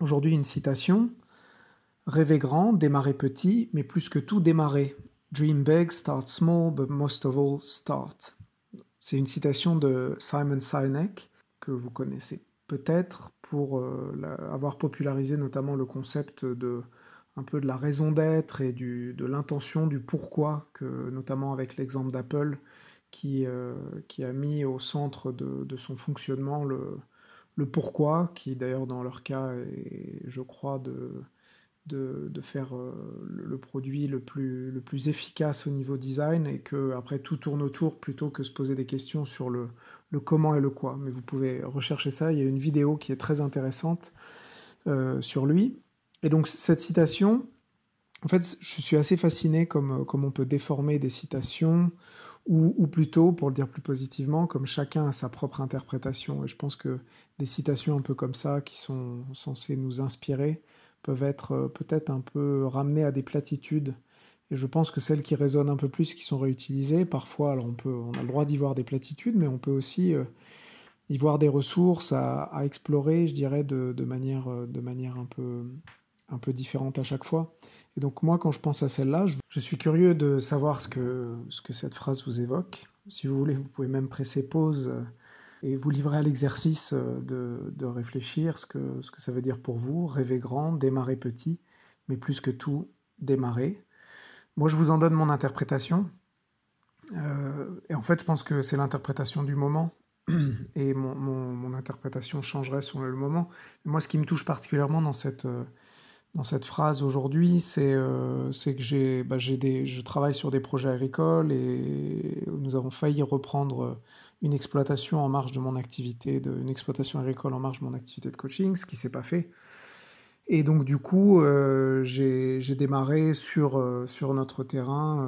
Aujourd'hui, une citation. Rêver grand, démarrer petit, mais plus que tout démarrer. Dream big, start small, but most of all, start. C'est une citation de Simon Sinek que vous connaissez peut-être pour euh, avoir popularisé notamment le concept de un peu de la raison d'être et du, de l'intention, du pourquoi, que notamment avec l'exemple d'Apple, qui, euh, qui a mis au centre de, de son fonctionnement le, le pourquoi, qui d'ailleurs dans leur cas est, je crois, de, de, faire euh, le produit le plus, le plus efficace au niveau design et que après tout tourne autour plutôt que se poser des questions sur le, le comment et le quoi. Mais vous pouvez rechercher ça, il y a une vidéo qui est très intéressante euh, sur lui. Et donc cette citation, en fait, je suis assez fasciné comme, comme on peut déformer des citations, ou, plutôt, pour le dire plus positivement, comme chacun a sa propre interprétation. Et je pense que des citations un peu comme ça, qui sont censées nous inspirer, peuvent être euh, peut-être un peu ramenées à des platitudes. Et je pense que celles qui résonnent un peu plus, qui sont réutilisées, parfois, alors on, peut, on a le droit d'y voir des platitudes, mais on peut aussi euh, y voir des ressources à, explorer, je dirais, de, manière, euh, de manière un peu, un peu différente à chaque fois. Et donc moi, quand je pense à celle-là, je, suis curieux de savoir ce que, ce que cette phrase vous évoque. Si vous voulez, vous pouvez même presser pause et vous livrer à l'exercice de, de, réfléchir ce que, ce que ça veut dire pour vous. Rêver grand, démarrer petit, mais plus que tout, démarrer. Moi, je vous en donne mon interprétation. Euh, et en fait, je pense que c'est l'interprétation du moment. Et mon, mon, interprétation changerait selon le moment. Moi, ce qui me touche particulièrement dans cette, dans cette phrase aujourd'hui, c'est euh, que j'ai bah, je travaille sur des projets agricoles et nous avons failli reprendre une exploitation en marge de mon activité, une exploitation agricole en marge de mon activité de coaching, ce qui s'est pas fait. Et donc du coup, euh, j'ai démarré sur, euh, sur notre terrain.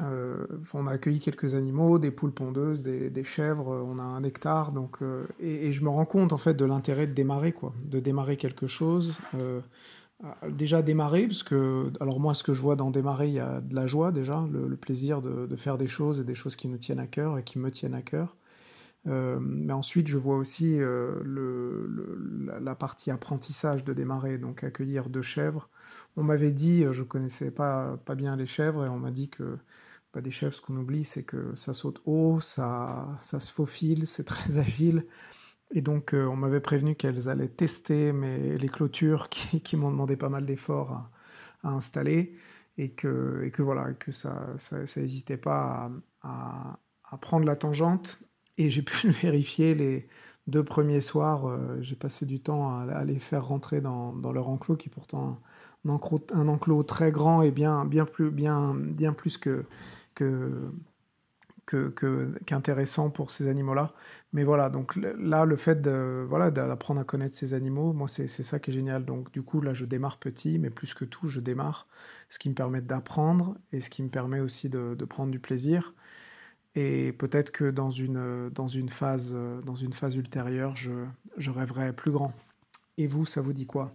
Euh, on a accueilli quelques animaux, des poules pondeuses, des, chèvres. On a un hectare, donc euh, et, je me rends compte en fait de l'intérêt de démarrer quoi, de démarrer quelque chose. Euh, déjà démarrer, parce que alors moi ce que je vois dans démarrer, il y a de la joie déjà, le, le plaisir de, de, faire des choses et des choses qui nous tiennent à cœur et qui me tiennent à cœur. Euh, mais ensuite, je vois aussi euh, la, partie apprentissage de démarrer, donc accueillir deux chèvres. On m'avait dit, je connaissais pas, bien les chèvres, et on m'a dit que bah, des chèvres, ce qu'on oublie, c'est que ça saute haut, ça, se faufile, c'est très agile. Et donc, euh, on m'avait prévenu qu'elles allaient tester mais les clôtures qui, m'ont demandé pas mal d'efforts à, installer, et que, voilà, que ça n'hésitait pas à prendre la tangente et j'ai pu le vérifier les deux premiers soirs. Euh, j'ai passé du temps à, les faire rentrer dans, leur enclos, qui est pourtant un enclos, un enclos très grand et bien, bien, plus, bien, bien plus que, que, qu'intéressant pour ces animaux-là. Mais voilà, donc là, le fait de, voilà, d'apprendre à connaître ces animaux, moi, c'est ça qui est génial. Donc du coup, là, je démarre petit, mais plus que tout, je démarre, ce qui me permet d'apprendre et ce qui me permet aussi de prendre du plaisir. Et peut-être que dans une, dans, une phase, dans une phase ultérieure, je, je rêverai plus grand. Et vous, ça vous dit quoi?